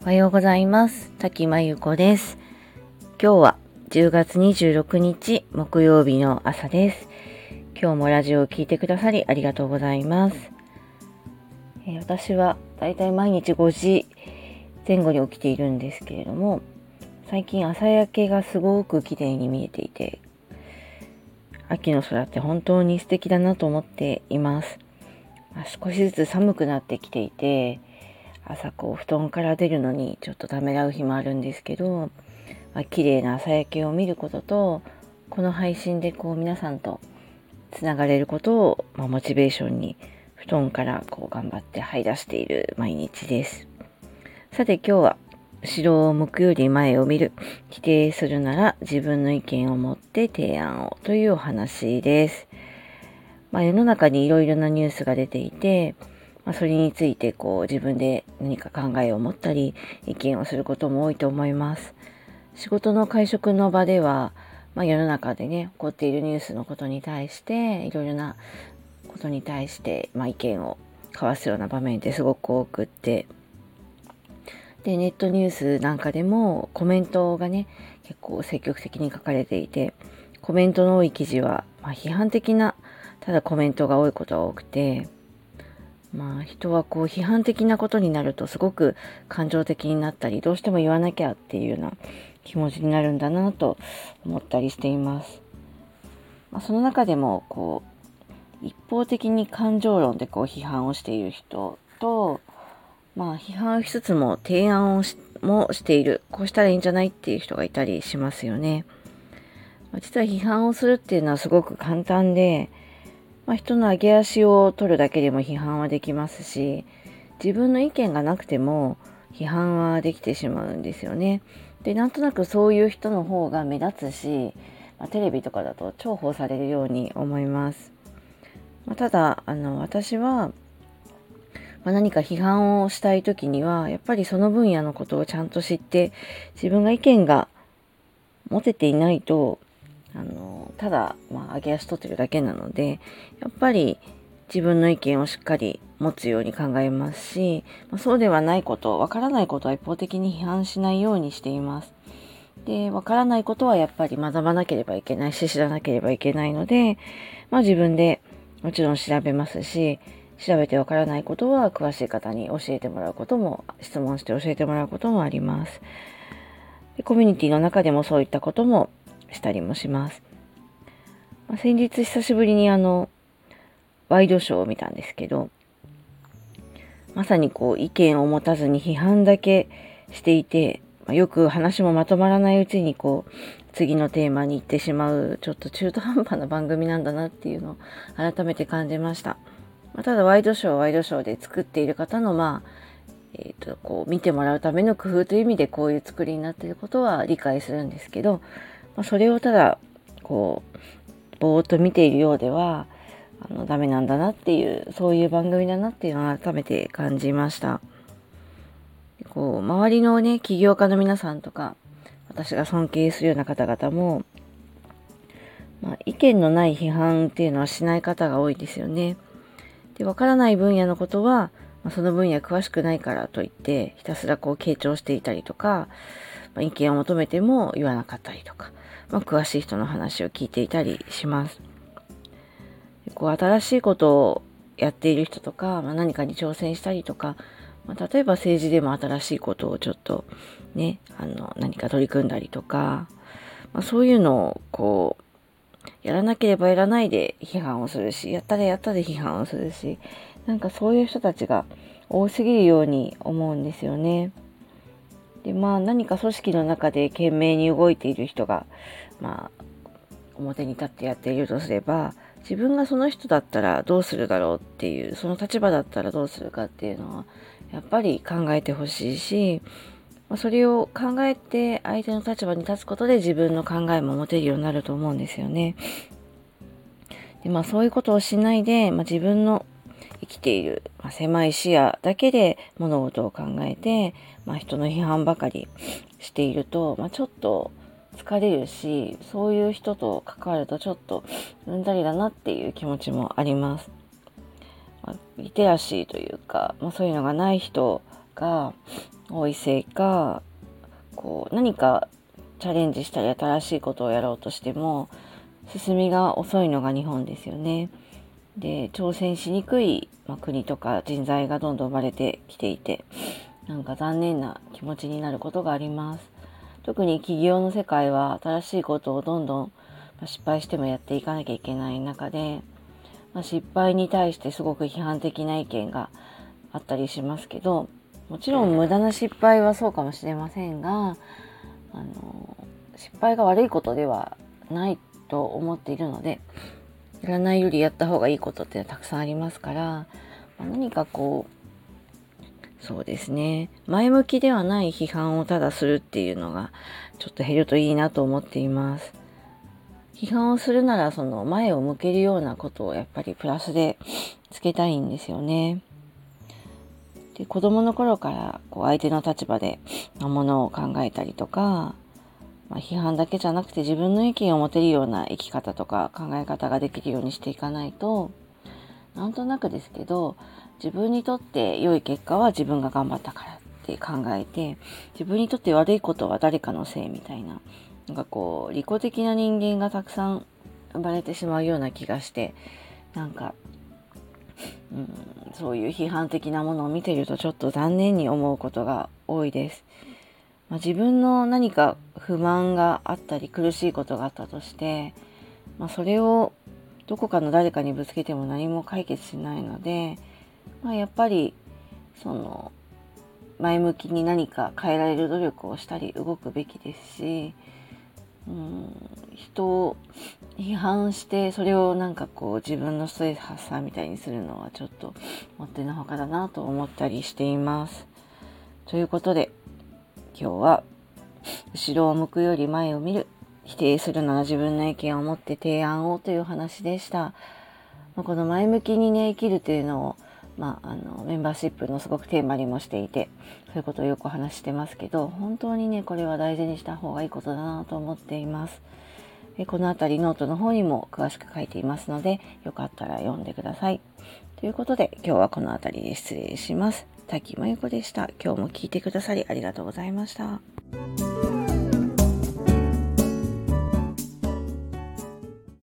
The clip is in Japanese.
おはようございます。滝真由子です。今日は10月26日木曜日の朝です。今日もラジオを聴いてくださりありがとうございます。えー、私はだいたい毎日5時前後に起きているんですけれども、最近朝焼けがすごく綺麗に見えていて、秋の空って本当に素敵だなと思っています。まあ、少しずつ寒くなってきていて、朝こう布団から出るのにちょっとためらう日もあるんですけど、まあ、綺麗な朝焼けを見ることとこの配信でこう皆さんとつながれることを、まあ、モチベーションに布団からこう頑張って這い出している毎日です。さて今日は後ろを向くより前を見る否定するなら自分の意見を持って提案をというお話です。まあ、世の中にいろいろなニュースが出ていてまあ、それについてこう自分で何か考えを持ったり意見をすることも多いと思います。仕事の会食の場では、まあ、世の中でね起こっているニュースのことに対していろいろなことに対して、まあ、意見を交わすような場面ってすごく多くってでネットニュースなんかでもコメントがね結構積極的に書かれていてコメントの多い記事は、まあ、批判的なただコメントが多いことが多くてまあ人はこう批判的なことになるとすごく感情的になったりどうしても言わなきゃっていうような気持ちになるんだなと思ったりしています。まあ、その中でもこう一方的に感情論でこう批判をしている人とまあ批判しつつも提案をしもしているこうしたらいいんじゃないっていう人がいたりしますよね。実は批判をするっていうのはすごく簡単でまあ、人の上げ足を取るだけでも批判はできますし自分の意見がなくても批判はできてしまうんですよね。でなんとなくそういう人の方が目立つし、まあ、テレビとかだと重宝されるように思います。まあ、ただあの私は、まあ、何か批判をしたい時にはやっぱりその分野のことをちゃんと知って自分が意見が持てていないとあのただ、まあ、上げ足取ってるだけなのでやっぱり自分の意見をしっかり持つように考えますし、まあ、そうではないことわからないことは一方的に批判しないようにしています。でわからないことはやっぱり学ばなければいけないし知らなければいけないので、まあ、自分でもちろん調べますし調べてわからないことは詳しい方に教えてもらうことも質問して教えてもらうこともあります。でコミュニティの中でもそういったこともしたりもします。先日久しぶりにあの、ワイドショーを見たんですけど、まさにこう意見を持たずに批判だけしていて、よく話もまとまらないうちにこう次のテーマに行ってしまうちょっと中途半端な番組なんだなっていうのを改めて感じました。ま、ただワイドショーワイドショーで作っている方のまあえーとこう見てもらうための工夫という意味でこういう作りになっていることは理解するんですけど、まあ、それをただこうぼーっと見ているようではあのダメなんだなっていうそういう番組だなっていうのを改めて感じました。こう周りのね起業家の皆さんとか私が尊敬するような方々も、まあ、意見のない批判っていうのはしない方が多いですよね。でわからない分野のことは、まあ、その分野詳しくないからといってひたすらこう傾聴していたりとか、ま、意見を求めても言わなかったりとかまあ、詳しい人の話を聞いていたりします。こう新しいことをやっている人とか、まあ、何かに挑戦したりとか、まあ、例えば政治でも新しいことをちょっとね、あの何か取り組んだりとか、まあ、そういうのをこうやらなければやらないで批判をするしやったらやったで批判をするしなんかそういう人たちが多すぎるように思うんですよね。でまあ何か組織の中で懸命に動いている人がまあ表に立ってやっているとすれば自分がその人だったらどうするだろうっていうその立場だったらどうするかっていうのはやっぱり考えてほしいしそれを考えて相手の立場に立つことで自分の考えも持てるようになると思うんですよね。でまあそういうことをしないで、まあ、自分の生きている、まあ、狭い視野だけで物事を考えて、まあ、人の批判ばかりしていると、まあ、ちょっと疲れるしそういう人と関わるとちょっとうんざりだなっていう気持ちもあります。まあ、リテラシーというか、まあ、そういうのがない人が多いせいかこう何かチャレンジしたり新しいことをやろうとしても進みが遅いのが日本ですよね。で挑戦しにくい、まあ、国とか人材がどんどん生まれてきていてなんか残念な気持ちになることがあります。特に企業の世界は新しいことをどんどん失敗してもやっていかなきゃいけない中で、まあ、失敗に対してすごく批判的な意見があったりしますけどもちろん無駄な失敗はそうかもしれませんがあの失敗が悪いことではないと思っているのでやらないよりやった方がいいことってたくさんありますから、まあ、何かこうそうですね。前向きではない批判をただするっていうのがちょっと減るといいなと思っています。批判をするならその前を向けるようなことをやっぱりプラスでつけたいんですよね。で子供の頃からこう相手の立場でものを考えたりとか、まあ、批判だけじゃなくて自分の意見を持てるような生き方とか考え方ができるようにしていかないとなんとなくですけど自分にとって良い結果は自分が頑張ったからって考えて自分にとって悪いことは誰かのせいみたいななんかこう利己的な人間がたくさん生まれてしまうような気がしてなんか、うん、そういう批判的なものを見ているとちょっと残念に思うことが多いです。まあ、自分の何か不満があったり苦しいことがあったとして、まあ、それをどこかの誰かにぶつけても何も解決しないので、まあ、やっぱりその前向きに何か変えられる努力をしたり動くべきですし、うん、人を批判してそれをなんかこう自分のストレス発散みたいにするのはちょっともってのほかだなと思ったりしています。ということで今日は後ろを向くより前を見る否定するなら自分の意見を持って提案をという話でした。この前向きにね生きるというのをまあ、あのメンバーシップのすごくテーマにもしていてそういうことをよくお話してますけど本当にねこれは大事にした方がいいことだなと思っています。この辺りノートの方にも詳しく書いていますのでよかったら読んでください。ということで今日はこの辺りで失礼します。滝真由子でした。今日も聞いてくださりありがとうございました。